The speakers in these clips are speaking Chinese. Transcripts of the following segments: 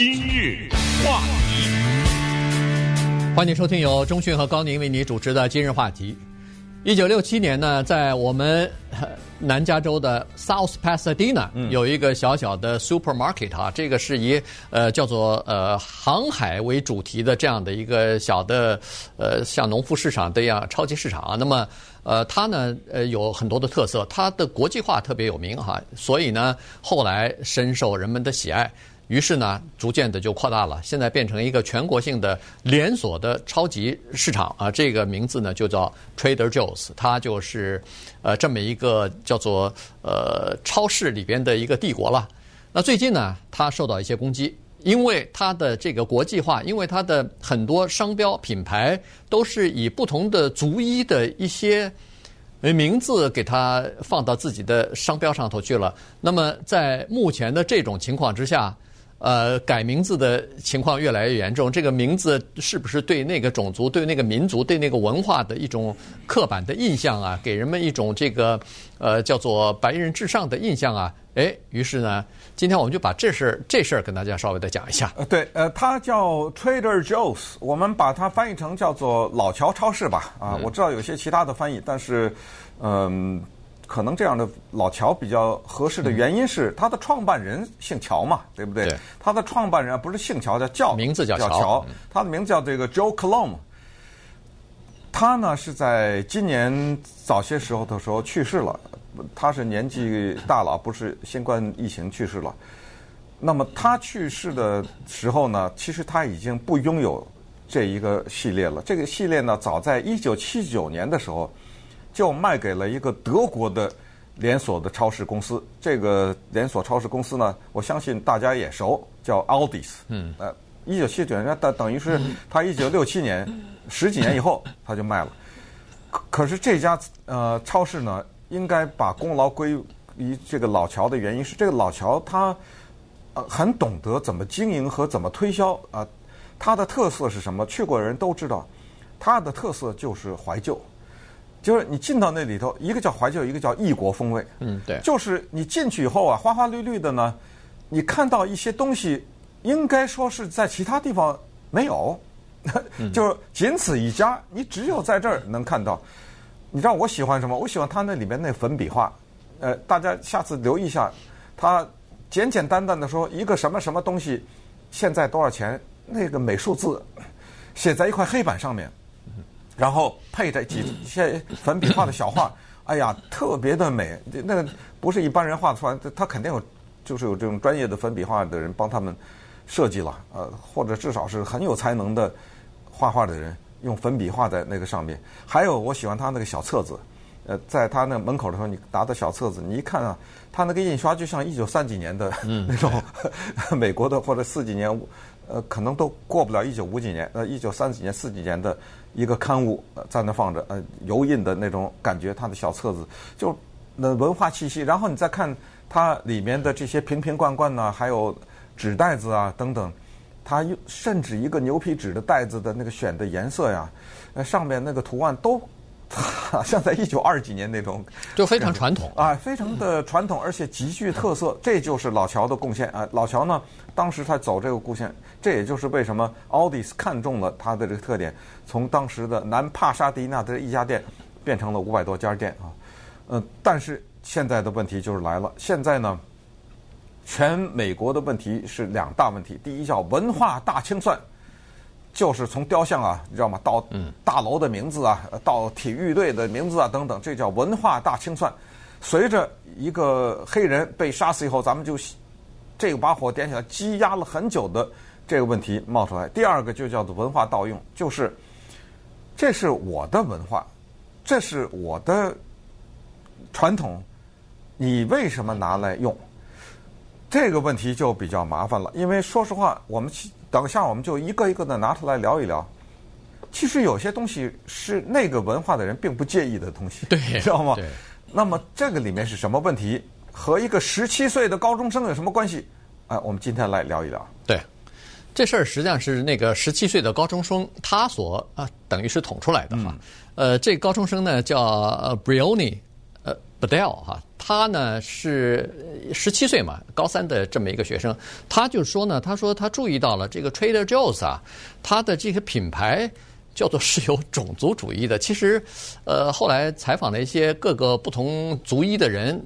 今日话题，欢迎收听由中讯和高宁为你主持的今日话题。一九六七年呢，在我们南加州的 South Pasadena 有一个小小的 supermarket 啊，这个是以呃叫做呃航海为主题的这样的一个小的呃像农夫市场这样超级市场啊。那么呃它呢呃有很多的特色，它的国际化特别有名哈，所以呢后来深受人们的喜爱。于是呢，逐渐的就扩大了，现在变成一个全国性的连锁的超级市场啊。这个名字呢就叫 Trader Joe's，它就是呃这么一个叫做呃超市里边的一个帝国了。那最近呢，它受到一些攻击，因为它的这个国际化，因为它的很多商标品牌都是以不同的族裔的一些名字给它放到自己的商标上头去了。那么在目前的这种情况之下，呃，改名字的情况越来越严重。这个名字是不是对那个种族、对那个民族、对那个文化的一种刻板的印象啊？给人们一种这个呃叫做白人至上的印象啊？哎，于是呢，今天我们就把这事这事儿跟大家稍微的讲一下。呃，对，呃，它叫 Trader Joe's，我们把它翻译成叫做老乔超市吧。啊，我知道有些其他的翻译，但是，嗯、呃。可能这样的老乔比较合适的原因是，他的创办人姓乔嘛，对不对？对。他的创办人不是姓乔，叫叫名字叫乔，乔。他的名字叫这个 Joe Coulombe。他呢是在今年早些时候的时候去世了，他是年纪大了，不是新冠疫情去世了。那么他去世的时候呢，其实他已经不拥有这一个系列了。这个系列呢，早在一九七九年的时候。就卖给了一个德国的连锁的超市公司。这个连锁超市公司呢，我相信大家也熟，叫 Aldi's。嗯。呃，一九七九年，等等于是他一九六七年 十几年以后他就卖了。可可是这家呃超市呢，应该把功劳归于这个老乔的原因是，这个老乔他呃很懂得怎么经营和怎么推销啊。他的特色是什么？去过的人都知道，他的特色就是怀旧。就是你进到那里头，一个叫怀旧，一个叫异国风味。嗯，对。就是你进去以后啊，花花绿绿的呢，你看到一些东西，应该说是在其他地方没有，就仅此一家，你只有在这儿能看到。你知道我喜欢什么？我喜欢他那里面那粉笔画。呃，大家下次留意一下，他简简单单的说一个什么什么东西，现在多少钱？那个美术字写在一块黑板上面。然后配着几些粉笔画的小画，哎呀，特别的美。那个不是一般人画出来，他肯定有，就是有这种专业的粉笔画的人帮他们设计了，呃，或者至少是很有才能的画画的人用粉笔画在那个上面。还有，我喜欢他那个小册子，呃，在他那门口的时候，你拿的小册子，你一看啊，他那个印刷就像一九三几年的 那种 美国的或者四几年，呃，可能都过不了一九五几年，呃，一九三几年、四几年的。一个刊物在那放着，呃，油印的那种感觉，它的小册子就那文化气息。然后你再看它里面的这些瓶瓶罐罐呢，还有纸袋子啊等等，它甚至一个牛皮纸的袋子的那个选的颜色呀，呃，上面那个图案都。像在一九二几年那种，就非常传统啊，非常的传统，而且极具特色。这就是老乔的贡献啊。老乔呢，当时他走这个路线，这也就是为什么奥迪斯看中了他的这个特点，从当时的南帕沙迪纳的一家店，变成了五百多家店啊。呃，但是现在的问题就是来了，现在呢，全美国的问题是两大问题，第一叫文化大清算。就是从雕像啊，你知道吗？到大楼的名字啊，到体育队的名字啊，等等，这叫文化大清算。随着一个黑人被杀死以后，咱们就这个把火点起来，积压了很久的这个问题冒出来。第二个就叫做文化盗用，就是这是我的文化，这是我的传统，你为什么拿来用？这个问题就比较麻烦了，因为说实话，我们。等下，我们就一个一个的拿出来聊一聊。其实有些东西是那个文化的人并不介意的东西，对，知道吗？对。那么这个里面是什么问题？和一个十七岁的高中生有什么关系？哎，我们今天来聊一聊。对，这事儿实际上是那个十七岁的高中生他所啊，等于是捅出来的哈。呃，这个高中生呢叫 Briony 呃 Bedell 哈。他呢是十七岁嘛，高三的这么一个学生，他就说呢，他说他注意到了这个 Trader Joe's 啊，他的这些品牌。叫做是有种族主义的。其实，呃，后来采访了一些各个不同族裔的人，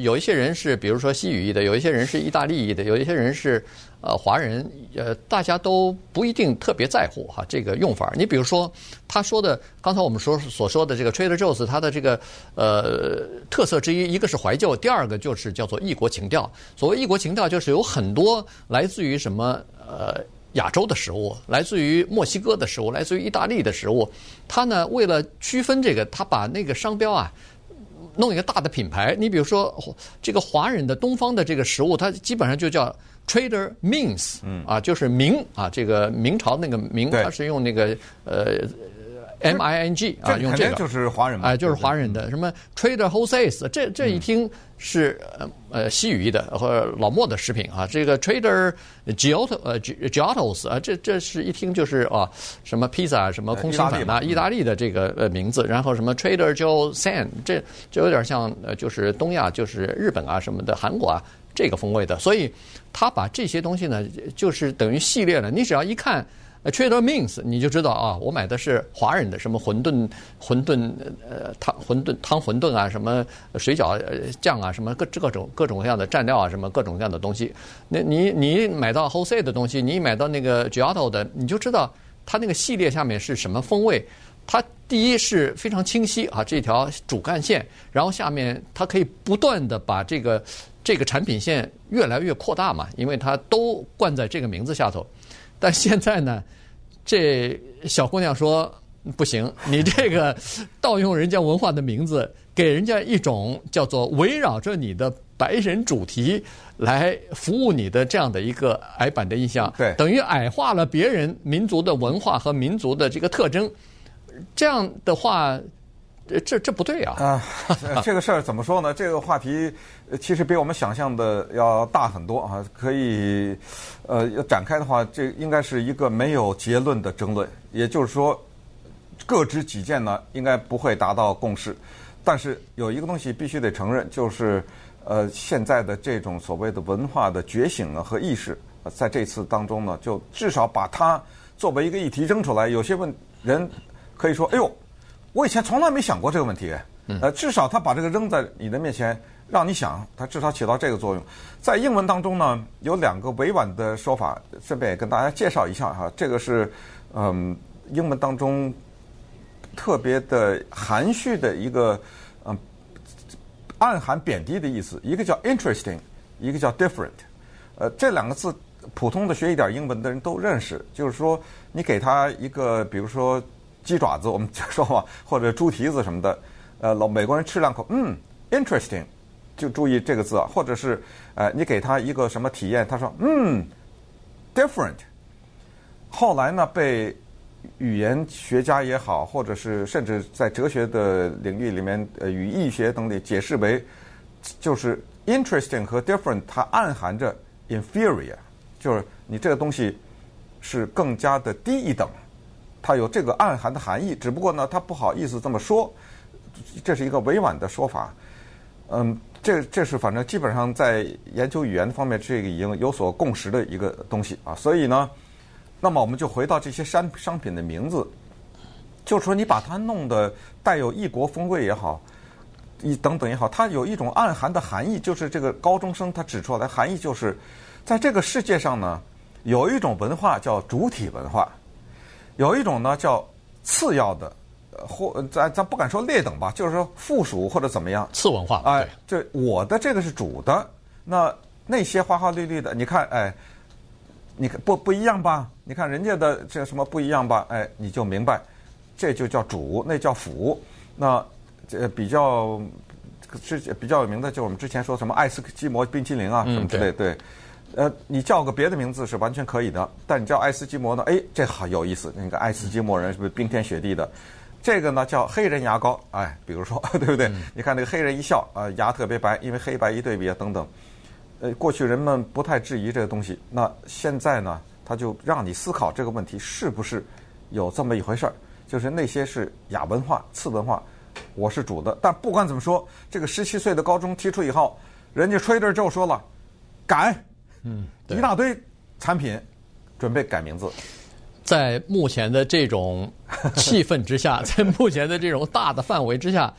有一些人是比如说西语裔的，有一些人是意大利裔的，有一些人是呃华人，呃，大家都不一定特别在乎哈这个用法。你比如说他说的，刚才我们说所说的这个 Trader Joe's，它的这个呃特色之一，一个是怀旧，第二个就是叫做异国情调。所谓异国情调，就是有很多来自于什么呃。亚洲的食物，来自于墨西哥的食物，来自于意大利的食物。他呢，为了区分这个，他把那个商标啊，弄一个大的品牌。你比如说，这个华人的东方的这个食物，它基本上就叫 Trader Ming's，嗯啊，就是明啊，这个明朝那个明，它是用那个呃。M I N G 啊，用这个就是华人嘛，哎，就是华人的什么 Trader Joe's，这这一听是呃呃西语的或者老莫的食品啊。这个 Trader Giotto 呃 Giotto's 啊，这这是一听就是啊什么披萨什么空心粉啊，意大利的这个呃名字。然后什么 Trader Joe San，这就有点像呃就是东亚就是日本啊什么的韩国啊这个风味的。所以他把这些东西呢，就是等于系列了。你只要一看。Trader Means，你就知道啊，我买的是华人的，什么馄饨、馄饨呃汤馄饨汤馄饨啊，什么水饺呃酱啊，什么各各种各种各样的蘸料啊，什么各种各样的东西。那你你买到 Jose 的东西，你买到那个 Giotto 的，你就知道它那个系列下面是什么风味。它第一是非常清晰啊，这条主干线，然后下面它可以不断的把这个这个产品线越来越扩大嘛，因为它都冠在这个名字下头。但现在呢，这小姑娘说不行，你这个盗用人家文化的名字，给人家一种叫做围绕着你的白人主题来服务你的这样的一个矮板的印象，对，等于矮化了别人民族的文化和民族的这个特征，这样的话。这这不对啊！啊，这个事儿怎么说呢？这个话题其实比我们想象的要大很多啊。可以，呃，要展开的话，这应该是一个没有结论的争论。也就是说，各执己见呢，应该不会达到共识。但是有一个东西必须得承认，就是呃，现在的这种所谓的文化的觉醒呢和意识，在这次当中呢，就至少把它作为一个议题扔出来。有些问人可以说：“哎呦。”我以前从来没想过这个问题，呃，至少他把这个扔在你的面前，让你想，他至少起到这个作用。在英文当中呢，有两个委婉的说法，顺便也跟大家介绍一下哈。这个是嗯，英文当中特别的含蓄的一个嗯，暗含贬低的意思。一个叫 interesting，一个叫 different。呃，这两个字普通的学一点英文的人都认识，就是说你给他一个，比如说。鸡爪子，我们就说嘛，或者猪蹄子什么的，呃，老美国人吃两口，嗯，interesting，就注意这个字啊，或者是呃，你给他一个什么体验，他说嗯，different。后来呢，被语言学家也好，或者是甚至在哲学的领域里面，呃，语义学等里解释为，就是 interesting 和 different，它暗含着 inferior，就是你这个东西是更加的低一等。它有这个暗含的含义，只不过呢，他不好意思这么说，这是一个委婉的说法。嗯，这这是反正基本上在研究语言方面，这个已经有所共识的一个东西啊。所以呢，那么我们就回到这些商商品的名字，就说你把它弄得带有异国风味也好，一等等也好，它有一种暗含的含义，就是这个高中生他指出来含义就是，在这个世界上呢，有一种文化叫主体文化。有一种呢叫次要的，或咱咱不敢说劣等吧，就是说附属或者怎么样。次文化。哎，这我的这个是主的，那那些花花绿绿的，你看，哎，你看不不一样吧？你看人家的这什么不一样吧？哎，你就明白，这就叫主，那叫辅。那这比较是比较有名的，就是我们之前说什么爱斯基摩冰淇淋啊什么之类，嗯、对。对呃，你叫个别的名字是完全可以的，但你叫爱斯基摩呢？哎，这好有意思。那个爱斯基摩人是不是冰天雪地的？这个呢叫黑人牙膏，哎，比如说，对不对？嗯、你看那个黑人一笑啊、呃，牙特别白，因为黑白一对比啊，等等。呃，过去人们不太质疑这个东西，那现在呢，他就让你思考这个问题是不是有这么一回事儿？就是那些是亚文化、次文化，我是主的。但不管怎么说，这个十七岁的高中提出以后，人家 Trader Joe 说了，改，嗯，一大堆产品准备改名字。在目前的这种 气氛之下，在目前的这种大的范围之下，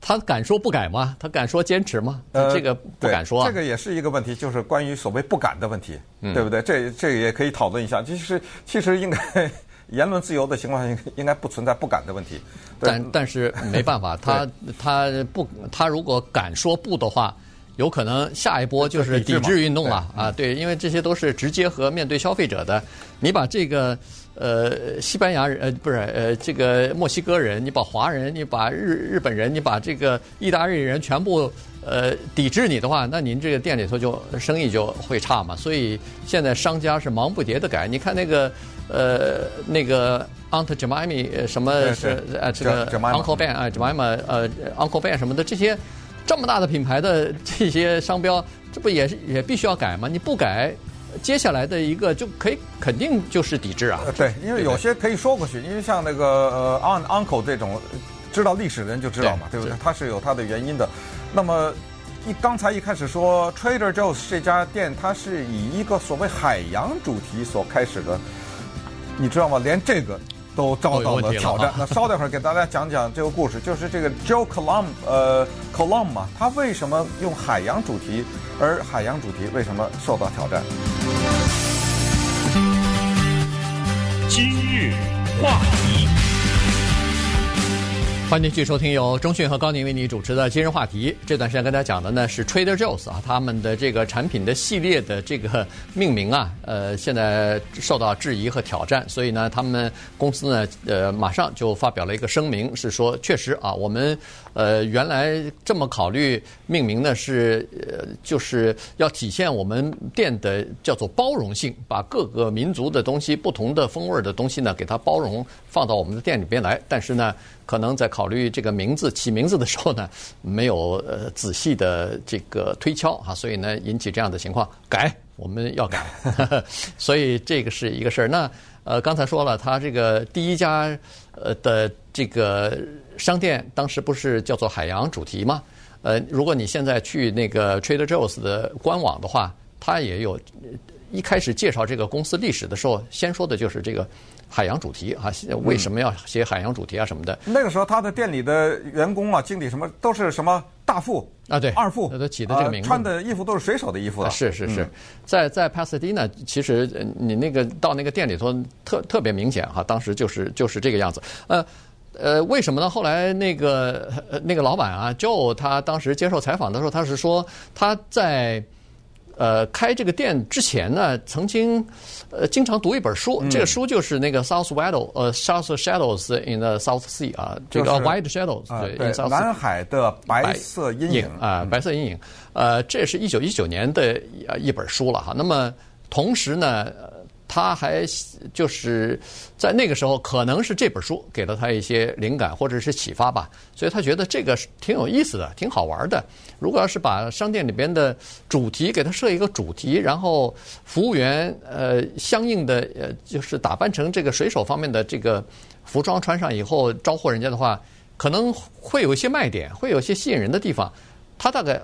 他敢说不改吗？他敢说坚持吗？呃，这个不敢说啊。这个也是一个问题，就是关于所谓不敢的问题，嗯、对不对？这这个也可以讨论一下。其实其实应该 言论自由的情况下，应该不存在不敢的问题。但但是没办法，他他不他如果敢说不的话，有可能下一波就是抵制运动了啊！对，因为这些都是直接和面对消费者的。你把这个。呃，西班牙人呃不是呃这个墨西哥人，你把华人，你把日日本人，你把这个意大利人全部呃抵制你的话，那您这个店里头就生意就会差嘛。所以现在商家是忙不迭的改。你看那个呃那个 Aunt Jemima 什么是呃这个 Uncle Ben 啊 Jemima 呃 Uncle Ben 什么的这些这么大的品牌的这些商标，这不也是也必须要改吗？你不改。接下来的一个就可以肯定就是抵制啊。对，因为有些可以说过去，因为像那个呃 aunt uncle 这种知道历史的人就知道嘛，对，对不对？它是有它的原因的。那么一刚才一开始说 Trader Joe's 这家店，它是以一个所谓海洋主题所开始的，你知道吗？连这个都遭到了挑战。那稍等会儿给大家讲讲这个故事，就是这个 Joe Coulombe 呃 Coulombe 嘛，他为什么用海洋主题？而海洋主题为什么受到挑战？今日话题。欢迎继续收听由中讯和高宁为你主持的今日话题。这段时间跟大家讲的呢是 Trader Joe's 啊，他们的这个产品的系列的这个命名啊，呃，现在受到质疑和挑战，所以呢，他们公司呢，呃，马上就发表了一个声明，是说确实啊，我们呃原来这么考虑命名呢，是呃就是要体现我们店的叫做包容性，把各个民族的东西、不同的风味的东西呢，给它包容放到我们的店里边来，但是呢。可能在考虑这个名字起名字的时候呢，没有呃仔细的这个推敲啊，所以呢引起这样的情况，改我们要改，所以这个是一个事儿。那呃刚才说了，他这个第一家呃的这个商店当时不是叫做海洋主题吗？呃，如果你现在去那个 Trader Joe's 的官网的话，它也有一开始介绍这个公司历史的时候，先说的就是这个。海洋主题啊，为什么要写海洋主题啊什么的？那个时候，他的店里的员工啊、经理什么都是什么大副啊，对，二副，都起的这个名字，穿的衣服都是水手的衣服啊。是是是，在在 Pasadena，其实你那个到那个店里头特特别明显哈，当时就是就是这个样子。呃呃，为什么呢？后来那个那个老板啊，Joe，他当时接受采访的时候，他是说他在。呃，开这个店之前呢，曾经呃经常读一本书，嗯、这个书就是那个 South Shadow 呃 South Shadows in the South Sea 啊，这个 White Shadows、对南海的白色阴影啊，白色阴影，呃，这是一九一九年的一本书了哈。那么同时呢。他还就是在那个时候，可能是这本书给了他一些灵感或者是启发吧，所以他觉得这个挺有意思的，挺好玩的。如果要是把商店里边的主题给他设一个主题，然后服务员呃相应的呃就是打扮成这个水手方面的这个服装穿上以后招呼人家的话，可能会有一些卖点，会有一些吸引人的地方。他大概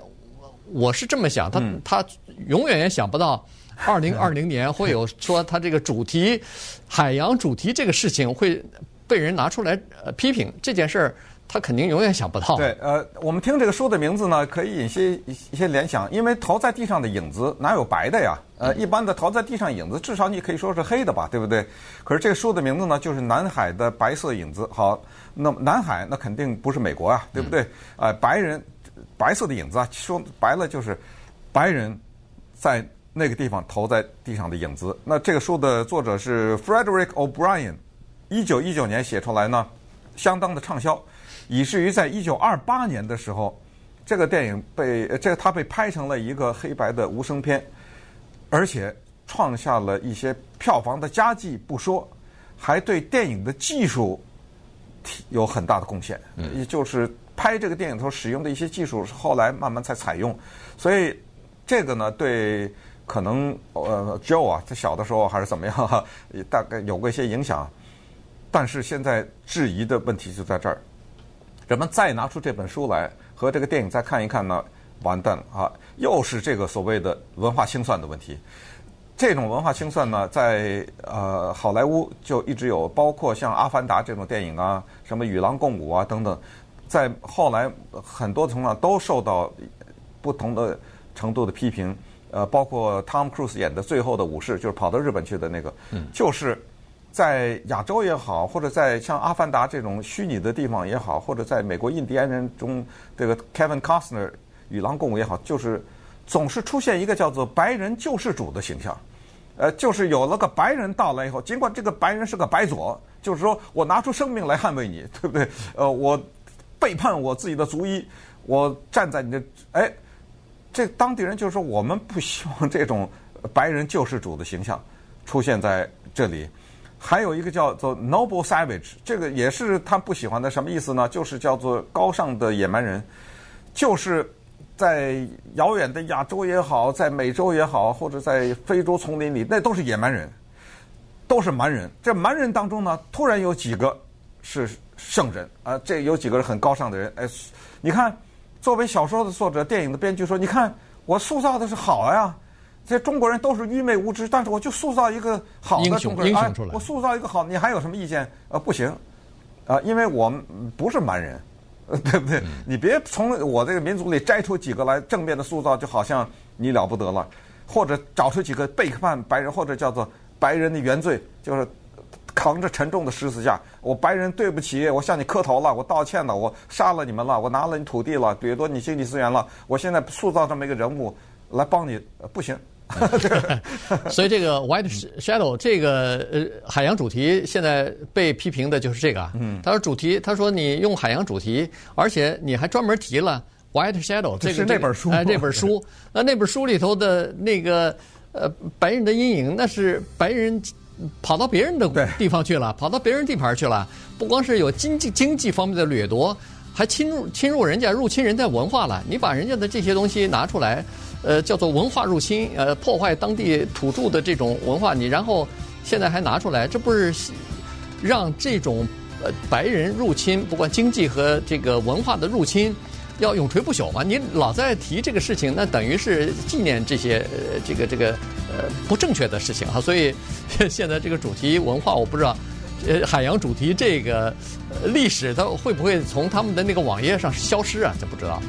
我是这么想，他他永远也想不到。二零二零年会有说他这个主题海洋主题这个事情会被人拿出来呃批评这件事儿，他肯定永远想不到。对，呃，我们听这个书的名字呢，可以引些一些联想，因为投在地上的影子哪有白的呀？呃，一般的投在地上影子，至少你可以说是黑的吧，对不对？可是这个书的名字呢，就是南海的白色影子。好，那么南海那肯定不是美国啊，对不对？啊、呃，白人白色的影子啊，说白了就是白人在。那个地方投在地上的影子。那这个书的作者是 Frederick O'Brien，一九一九年写出来呢，相当的畅销，以至于在一九二八年的时候，这个电影被这个他被拍成了一个黑白的无声片，而且创下了一些票房的佳绩不说，还对电影的技术有很大的贡献。也就是拍这个电影时候使用的一些技术，是后来慢慢才采用，所以这个呢对。可能呃，Joe 啊，他小的时候还是怎么样哈，大概有过一些影响。但是现在质疑的问题就在这儿，人们再拿出这本书来和这个电影再看一看呢，完蛋了啊！又是这个所谓的文化清算的问题。这种文化清算呢，在呃好莱坞就一直有，包括像《阿凡达》这种电影啊，什么《与狼共舞》啊等等，在后来很多层面都受到不同的程度的批评。呃，包括 Tom Cruise 演的《最后的武士》，就是跑到日本去的那个，就是在亚洲也好，或者在像《阿凡达》这种虚拟的地方也好，或者在美国印第安人中，这个 Kevin Costner 与狼共舞也好，就是。总是出现一个叫做“白人救世主”的形象，呃，就是有了个白人到来以后，尽管这个白人是个白左，就是说我拿出生命来捍卫你，对不对？呃，我背叛我自己的族裔，我站在你的，哎，这当地人就说我们不希望这种白人救世主的形象出现在这里。还有一个叫做 “noble savage”，这个也是他不喜欢的，什么意思呢？就是叫做高尚的野蛮人，就是。在遥远的亚洲也好，在美洲也好，或者在非洲丛林里，那都是野蛮人，都是蛮人。这蛮人当中呢，突然有几个是圣人啊，这有几个是很高尚的人。哎，你看，作为小说的作者、电影的编剧说，你看我塑造的是好呀，这中国人都是愚昧无知，但是我就塑造一个好的中国人，哎，我塑造一个好，你还有什么意见？呃，不行，啊，因为我们不是蛮人。对不对？你别从我这个民族里摘出几个来正面的塑造，就好像你了不得了，或者找出几个背叛白人，或者叫做白人的原罪，就是扛着沉重的十字架。我白人对不起，我向你磕头了，我道歉了，我杀了你们了，我拿了你土地了，掠夺你经济资源了。我现在塑造这么一个人物来帮你，不行。所以这个 White Shadow 这个呃海洋主题现在被批评的就是这个。嗯，他说主题，他说你用海洋主题，而且你还专门提了 White Shadow 这个是那本书，哎，这本书，那那本书里头的那个呃白人的阴影，那是白人跑到别人的地方去了，跑到别人地盘去了，不光是有经济经济方面的掠夺，还侵入侵入人家入侵人家文化了。你把人家的这些东西拿出来。呃，叫做文化入侵，呃，破坏当地土著的这种文化，你然后现在还拿出来，这不是让这种呃白人入侵，不管经济和这个文化的入侵，要永垂不朽嘛？你老在提这个事情，那等于是纪念这些呃这个这个呃不正确的事情哈。所以现在这个主题文化，我不知道，呃，海洋主题这个历史，它会不会从他们的那个网页上消失啊？这不知道。